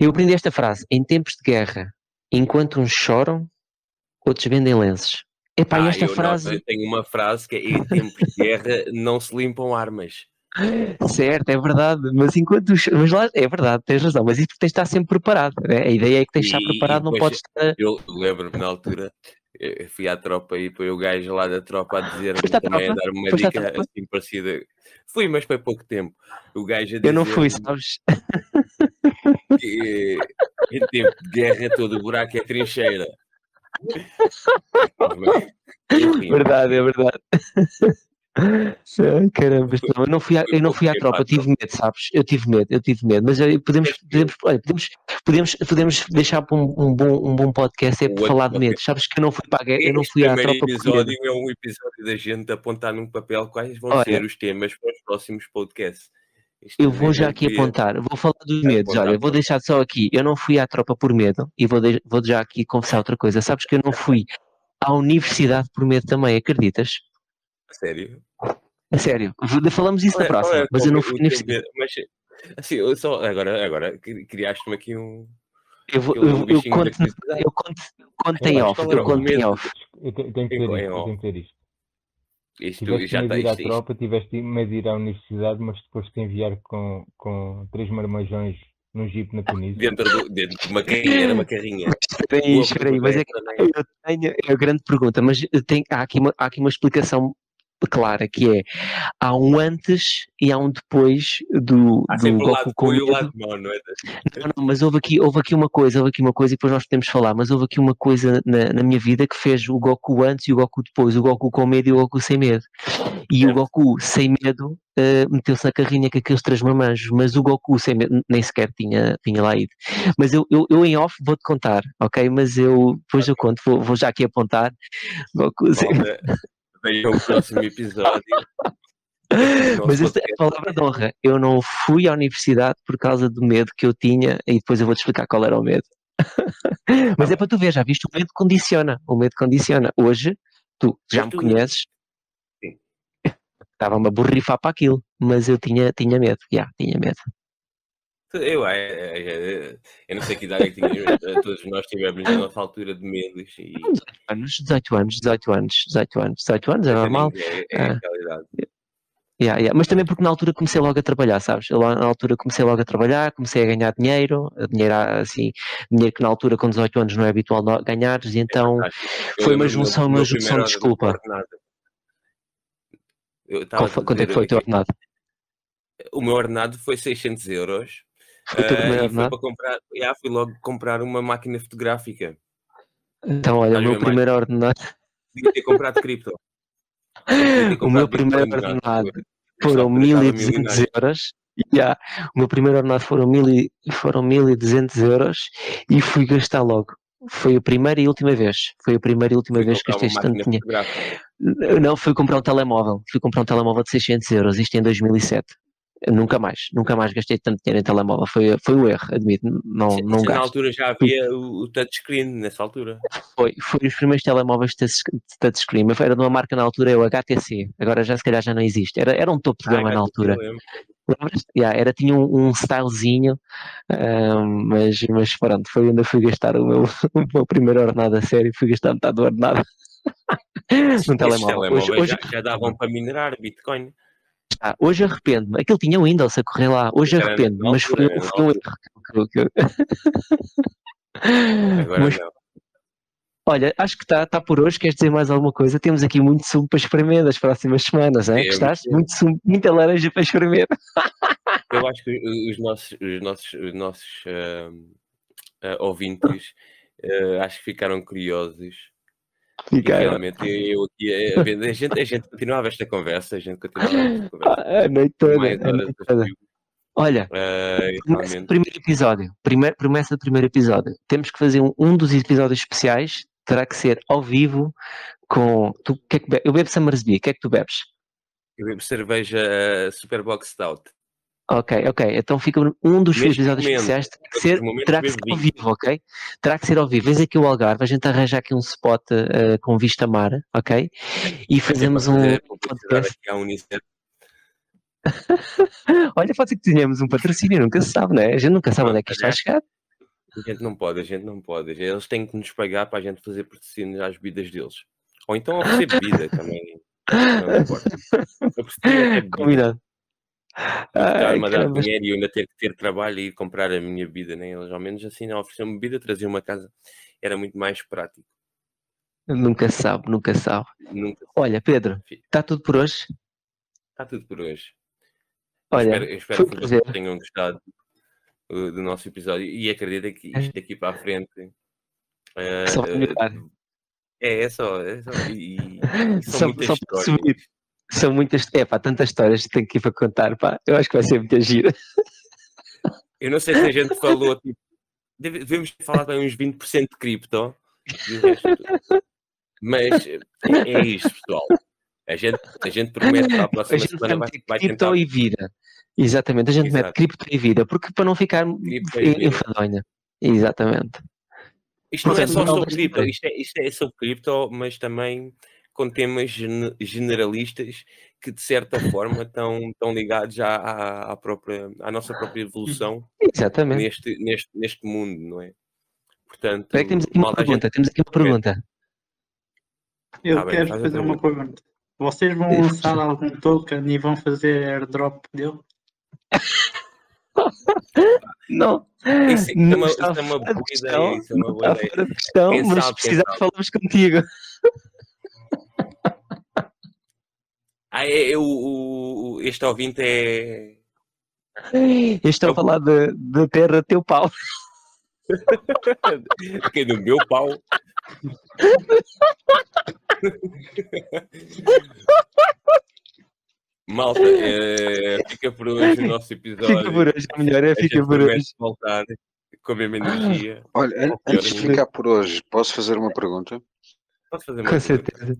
Eu aprendi esta frase, em tempos de guerra, enquanto uns choram, outros vendem lenços. Epá, ah, esta frase. Tenho uma frase que é: em tempos de guerra não se limpam armas. Certo, é verdade, mas enquanto mas lá é verdade, tens razão, mas isso tens de estar sempre preparado. Né? A ideia é que tens de estar preparado, não podes estar. Eu lembro-me na altura, eu fui à tropa e foi o gajo lá da tropa a dizer também a dar uma Foste dica assim parecida. Fui, mas foi pouco tempo. O gajo dizer, Eu não fui, sabes? Que, em tempo de guerra todo o buraco é trincheira. verdade, é verdade. caramba, eu não fui, à, eu não fui à tropa, eu tive medo, sabes? Eu tive medo, eu tive medo, mas podemos, podemos, podemos, podemos, podemos deixar para um, um bom, um bom podcast é para falar de medo. Sabes que eu não fui para a guerra, eu não fui à tropa. Este episódio é um episódio da gente apontar num papel quais vão Olha, ser os temas para os próximos podcasts. Eu vou já aqui apontar, vou falar dos medos. Olha, vou deixar só aqui. Eu não fui à tropa por medo e vou, de, vou já aqui confessar outra coisa. Sabes que eu não fui à universidade por medo também, acreditas? A sério? A sério. Falamos isso na próxima, mas eu não fui à universidade. Mas, assim, eu só, agora, agora criaste-me aqui um. Eu, vou, eu, eu, eu, conto, eu conto, conto em off. Eu conto em off. Eu tenho que dizer isto. Isto tiveste já medo de ir à tropa, tiveste medo de ir à universidade, mas depois de enviar com, com três marmajões num jeep na Tunísia. Dentro, do, dentro de uma carrinha, uma carrinha. Espera aí, espera aí, mas é que eu tenho, é a grande pergunta, mas tem, há, aqui uma, há aqui uma explicação clara, que é há um antes e há um depois do, há do Goku com o lado mau, não é? Não, não, mas houve aqui, houve aqui uma coisa, houve aqui uma coisa e depois nós podemos falar, mas houve aqui uma coisa na, na minha vida que fez o Goku antes e o Goku depois, o Goku com medo e o Goku sem medo. E é. o Goku sem medo uh, meteu-se na carrinha com aqueles três mamanjos, mas o Goku sem medo nem sequer tinha, tinha lá ido. Mas eu, eu, eu em off vou-te contar, ok? Mas eu depois eu conto, vou, vou já aqui apontar. Goku sem medo. Vem o próximo episódio. Mas esta é a palavra de honra. Eu não fui à universidade por causa do medo que eu tinha e depois eu vou-te explicar qual era o medo. Mas é para tu ver, já viste, o medo condiciona. O medo condiciona. Hoje, tu já me conheces, estava-me a borrifar para aquilo, mas eu tinha, tinha medo, já, tinha medo. Eu, eu, eu não sei que idade é que tinha, todos nós tivemos na nossa altura de medos. E... 18 anos, 18 anos, 18 anos, 18 anos, 18 anos é normal. É, é, é Yeah, yeah. Mas também porque na altura comecei logo a trabalhar, sabes? Eu, na altura comecei logo a trabalhar, comecei a ganhar dinheiro, dinheiro assim, dinheiro que na altura com 18 anos não é habitual ganhares, e então é foi uma junção, uma junção de desculpa. Quanto é que foi o teu ordenado? O meu ordenado foi 600 euros. Foi, uh, foi para comprar, yeah, fui logo comprar uma máquina fotográfica. Então, olha, o meu primeiro ordenado. Devia ter comprado cripto. O meu primeiro ordenado foram 1200 euros. Yeah. O meu primeiro ordenado foram, mil e, foram 1200 euros e fui gastar logo. Foi a primeira e última vez. Foi a primeira e última fui vez que gastei tanto dinheiro. Não, fui comprar um telemóvel. Fui comprar um telemóvel de 600 euros, isto em 2007. Nunca mais, nunca mais gastei tanto dinheiro em telemóvel. Foi, foi o erro, admito. Não, Sim, não Na altura já havia o, o touchscreen, nessa altura. Foi, foi os primeiros telemóveis de touchscreen. Era de uma marca na altura, é o HTC. Agora já se calhar já não existe. Era, era um topo de ah, gama ah, na altura. Yeah, era, tinha um, um stylezinho, um, mas, mas pronto, foi onde eu fui gastar o meu, o meu primeiro ordenado a sério. Fui gastar metade do ordenado. num telemóvel. Hoje, hoje... Já, já davam para minerar Bitcoin. Ah, hoje arrependo-me. Aquilo tinha Windows a correr lá. Hoje arrependo-me, mas foi, foi um erro. Agora mas, não. Olha, acho que está tá por hoje. Queres dizer mais alguma coisa? Temos aqui muito sumo para espremer das próximas semanas, hein? É, Gostaste? Muito, muito sumo, muita laranja para espremer. Eu acho que os nossos, os nossos, os nossos uh, uh, ouvintes uh, acho que ficaram curiosos Ficaram. realmente eu aqui, a, a, gente, a gente continuava esta conversa, a gente continuava esta conversa. Ah, a noite toda. Olha, uh, primeiro episódio, primeiro, promessa do primeiro episódio. Temos que fazer um, um dos episódios especiais, terá que ser ao vivo com. Tu, que é que bebe? Eu bebo Summersby, o que é que tu bebes? Eu bebo cerveja uh, Superbox Stout. Ok, ok. Então fica um dos Mesmo episódios momento, especiais que, ser, terá que ser ao vivo, ok? Terá que ser ao vivo. Vês aqui o Algarve, a gente arranja aqui um spot uh, com vista mar, ok? E fazemos um podcast. Olha, pode ser que tenhamos um patrocínio, nunca se sabe, né? A gente nunca sabe onde é que isto vai chegar. A gente não pode, a gente não pode. Eles têm que nos pagar para a gente fazer patrocínios às bebidas deles. Ou então oferecer bebida também. Não importa. Combinado estar-me a dar dinheiro e eu ainda ter que ter trabalho e ir comprar a minha bebida, nem eles ao menos assim, oferecer uma bebida, trazer uma casa, era muito mais prático. Nunca sabe, nunca sabe. Nunca Olha, Pedro, está tudo por hoje? Está tudo por hoje. Olha, eu espero, eu espero que vocês tenham gostado uh, do nosso episódio e acredito que isto daqui para a frente uh, só uh, é, é só, é só e, e são só, muitas só histórias. São muitas, é pá, tantas histórias que tenho aqui para contar, pá. Eu acho que vai ser muita gira. Eu não sei se a gente falou, tipo, devemos falar também uns 20% de cripto, mas é, é isto, pessoal. A gente, a gente promete para a próxima a gente semana vai, vai cripto tentar... e vida. Exatamente, a gente Exato. mete cripto e vida, porque para não ficar enfadonha. Exatamente. Isto não é só sobre cripto, isto é, isto é sobre cripto, mas também com temas generalistas que de certa forma estão, estão ligados à, à, própria, à nossa própria evolução Exatamente. Neste, neste, neste mundo, não é? Portanto, é temos aqui uma pergunta, gente... temos aqui uma pergunta. Eu ah, quero fazer uma pergunta. Vocês vão lançar algum token e vão fazer airdrop dele? não. Isso, é não isso é uma, boa ideia. Isso é uma boa ideia. Questão, mas se precisar, falamos contigo. Ah, é, é o, o, este ouvinte é. Este é a falar da terra teu pau. Quem do meu pau? Malta, é, fica por hoje o nosso episódio. Fica por hoje, a melhor é fica por hoje. voltar com a mesma energia. Olha, antes de ficar por hoje, posso fazer uma pergunta? Posso fazer uma Com pergunta? certeza.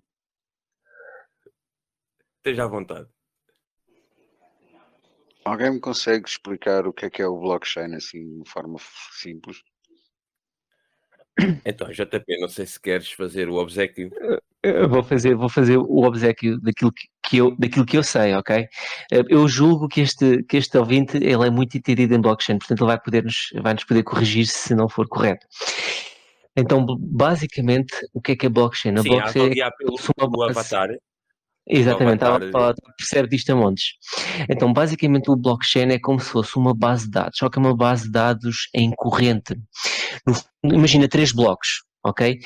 Esteja à vontade. Alguém me consegue explicar o que é que é o blockchain assim de forma simples? Então, JP, não sei se queres fazer o obsequio. Eu vou fazer, vou fazer o obsequio daquilo que, que eu, daquilo que eu sei, ok? Eu julgo que este, que este ouvinte ele é muito entendido em blockchain, portanto ele vai, poder nos, vai nos poder corrigir se não for correto. Então, basicamente, o que é que é blockchain? A Sim, blockchain é pelo, pelo avatar. Exatamente, ela, ela percebe disto a montes. Então, basicamente, o blockchain é como se fosse uma base de dados, só que é uma base de dados em corrente. No, imagina três blocos, ok?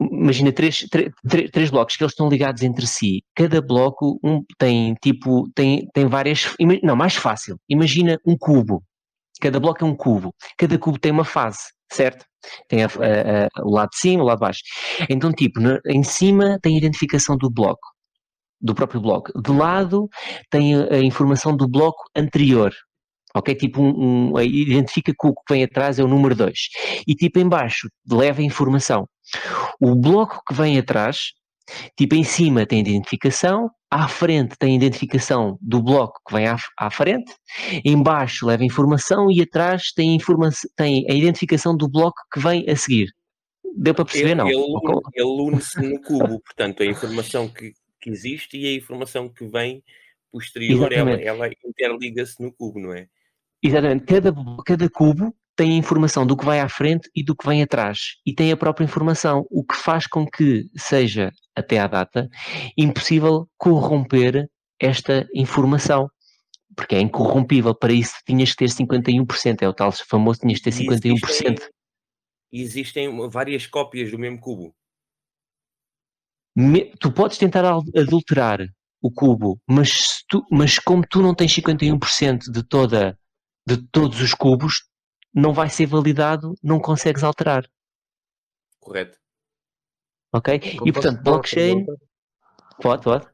Imagina três, três, três blocos que eles estão ligados entre si. Cada bloco um, tem tipo, tem, tem várias. Não, mais fácil. Imagina um cubo. Cada bloco é um cubo. Cada cubo tem uma fase, certo? Tem a, a, a, o lado de cima, o lado de baixo. Então, tipo, no, em cima tem a identificação do bloco do próprio bloco. De lado tem a, informação do bloco anterior. Ok? Tipo, um, um, identifica que o que vem atrás é o número 2. E tipo, em baixo leva a informação. O bloco que vem atrás, tipo, em cima tem a identificação, à frente tem a identificação do bloco que vem à, à frente, embaixo leva a informação e atrás tem, informa tem a identificação do bloco que vem a seguir. Deu para perceber, ele, não? Ele, ele une-se no cubo, portanto, a informação que, que existe e a informação que vem posterior, ela, ela interliga-se no cubo, não é? Exatamente. Cada, cada cubo tem a informação do que vai à frente e do que vem atrás. E tem a própria informação, o que faz com que seja, até à data, impossível corromper esta informação. Porque é incorrompível. Para isso tinhas que ter 51%. É o tal famoso, tinhas que ter 51%. Existem, existem várias cópias do mesmo cubo tu podes tentar adulterar o cubo, mas, tu, mas como tu não tens 51% de, toda, de todos os cubos, não vai ser validado, não consegues alterar. Correto. Ok? e portanto, blockchain. Pode, pode.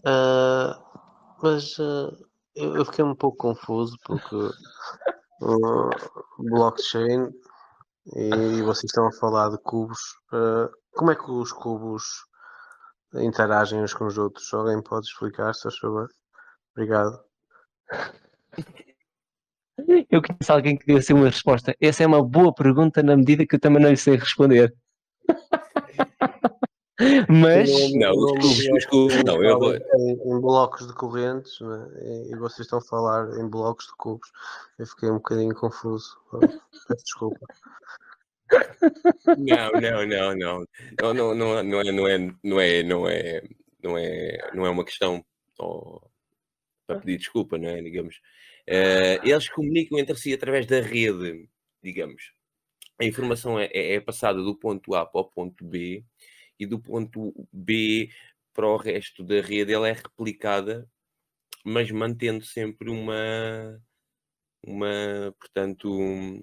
Uh, mas uh, eu, eu, fiquei um pouco confuso porque uh, blockchain e vocês estão a falar de cubos. Uh, como é que os cubos interagem uns com os outros? Alguém pode explicar, se faz favor? Obrigado. Eu conheço alguém que deu assim uma resposta. Essa é uma boa pergunta na medida que eu também não lhe sei responder. Mas não, os cubos, não, eu vou... em, blocos de correntes né? e vocês estão a falar em blocos de cubos. Eu fiquei um bocadinho confuso. Peço desculpa. Não, não, não, não. Não, não, não, não é, não é, não é, não é, não é, não é uma questão oh, para pedir desculpa, não é? Digamos. Uh, eles comunicam entre si através da rede, digamos. A informação é, é, é passada do ponto A para o ponto B e do ponto B para o resto da rede ela é replicada, mas mantendo sempre uma uma, portanto.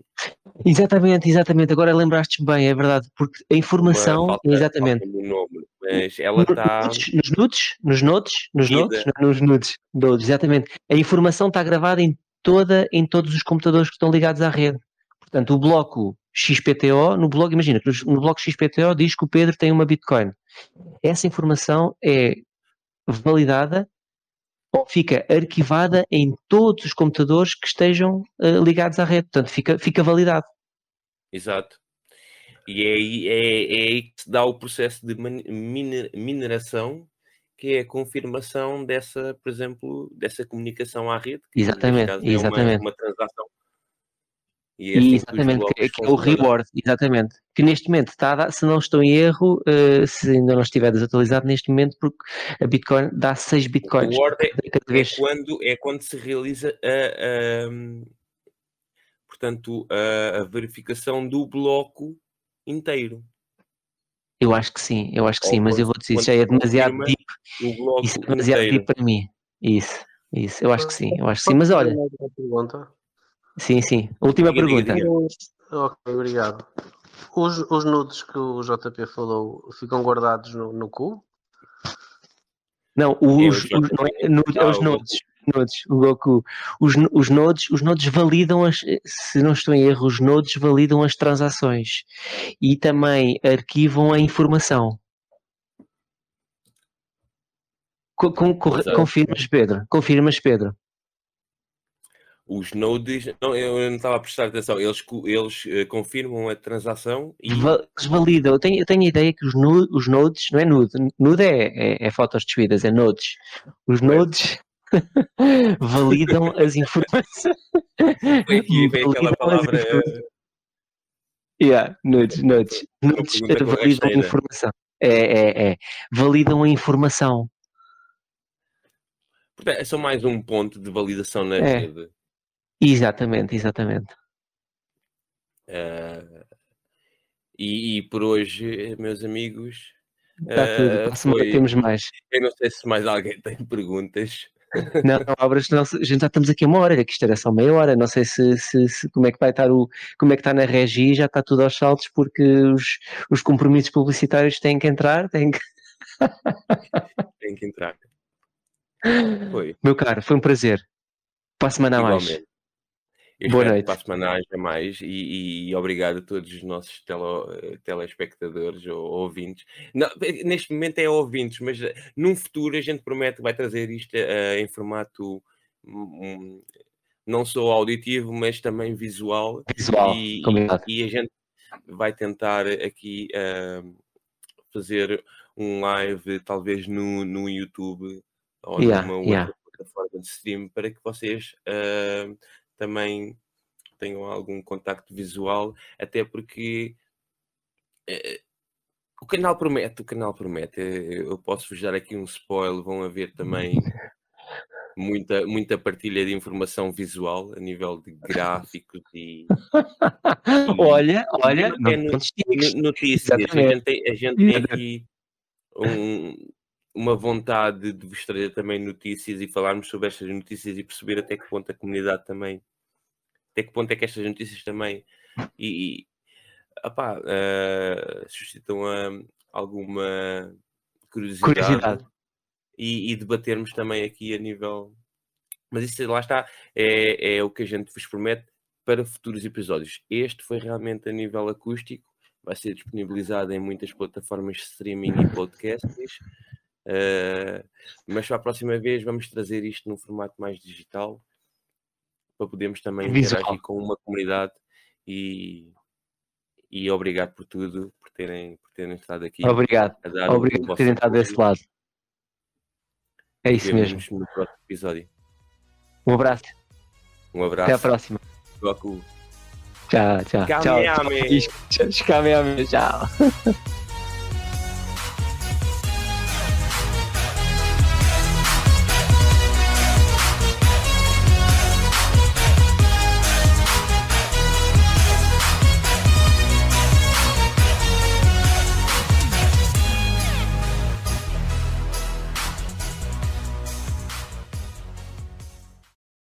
Exatamente, exatamente. Agora lembraste bem, é verdade, porque a informação. Falta, exatamente. Falta nome, mas ela está. Nos nudes, nos notes, nos notes, nos nudes, nodes, exatamente. A informação está gravada em, toda, em todos os computadores que estão ligados à rede. Portanto, o bloco XPTO, no bloco, imagina, no bloco XPTO diz que o Pedro tem uma Bitcoin. Essa informação é validada fica arquivada em todos os computadores que estejam uh, ligados à rede, portanto fica, fica validado. Exato. E é aí, é, é aí que se dá o processo de mineração, que é a confirmação dessa, por exemplo, dessa comunicação à rede. Exatamente, caso, exatamente. É uma, uma transação e é exatamente, que, que é o reward, exatamente. Que neste momento está a dar, se não estou em erro, uh, se ainda não estiver desatualizado neste momento, porque a Bitcoin dá 6 Bitcoins. O reward é, é, quando, é quando se realiza a, a portanto, a, a, verificação do bloco inteiro. Eu acho que sim, eu acho que sim, mas eu vou dizer, isso já é demasiado deep. Isso é demasiado deep para mim. Isso, isso, eu acho que sim, eu acho que sim, mas olha. Sim, sim. Última diga, pergunta. Diga, diga. Ok, obrigado. Os, os nudes que o JP falou ficam guardados no, no cu? Não, os, os, não é, nudes, é os nodes. Nodes, o Goku. Os, os, nodes, os nodes validam as, se não estou em erro, os nodes validam as transações e também arquivam a informação. Com, com, confirmas, Pedro? Confirmas, Pedro? Os nodes, não, eu não estava a prestar atenção, eles, eles uh, confirmam a transação e. Eles validam. Eu tenho, eu tenho a ideia que os, nude, os nodes, não é nude, nude é, é, é fotos desvidas, é nodes. Os nodes validam as informações. Foi aqui, vem aquela palavra. Yeah, nudes, nudes. Nudes validam a informação. É, é, é. Validam a informação. Portanto, é só mais um ponto de validação na é. rede. Exatamente, exatamente. Uh, e, e, por hoje, meus amigos. Está tudo. Uh, foi... temos mais. Eu não sei se mais alguém tem perguntas. Não, não obras, não, a gente já estamos aqui uma hora, que isto era só meia hora, não sei se, se, se, como é que vai estar o, como é que está na regi, já está tudo aos saltos porque os, os compromissos publicitários têm que entrar, têm que... Tem que entrar. Foi. Meu caro, foi um prazer. Para a semana a mais. Eu Boa noite. Para a semana haja mais e, e, obrigado a todos os nossos tele, telespectadores ou ouvintes. Não, neste momento é ouvintes, mas eh, num futuro a gente promete que vai trazer isto uh, em formato um, não só auditivo, mas também visual. Visual, e, e, e a gente vai tentar aqui uh, fazer um live, talvez no, no YouTube ou yeah, numa outra yeah. plataforma de stream, para que vocês uh, também tenham algum contacto visual, até porque eh, o canal promete, o canal promete. Eh, eu posso vos dar aqui um spoiler, vão haver também muita, muita partilha de informação visual a nível de gráficos e, olha, olha, no, notícias. A gente tem, a gente tem aqui um, uma vontade de vos trazer também notícias e falarmos sobre estas notícias e perceber até que ponto a comunidade também, até que ponto é que estas notícias também e, e opá, uh, suscitam uh, alguma curiosidade, curiosidade. E, e, debatermos também aqui a nível. Mas isso lá está, é, é o que a gente vos promete para futuros episódios. Este foi realmente a nível acústico, vai ser disponibilizado em muitas plataformas de streaming e podcasts. Uh, mas para a próxima vez vamos trazer isto num formato mais digital para podermos também Visual. interagir com uma comunidade e, e obrigado por tudo, por terem, por terem estado aqui. Obrigado, obrigado por terem estado desse lado. É isso mesmo. no próximo episódio. Um abraço. Um abraço. Até a próxima. Goku. Tchau, tchau. Kamehameha. Tchau. Kamehameha. Tchau.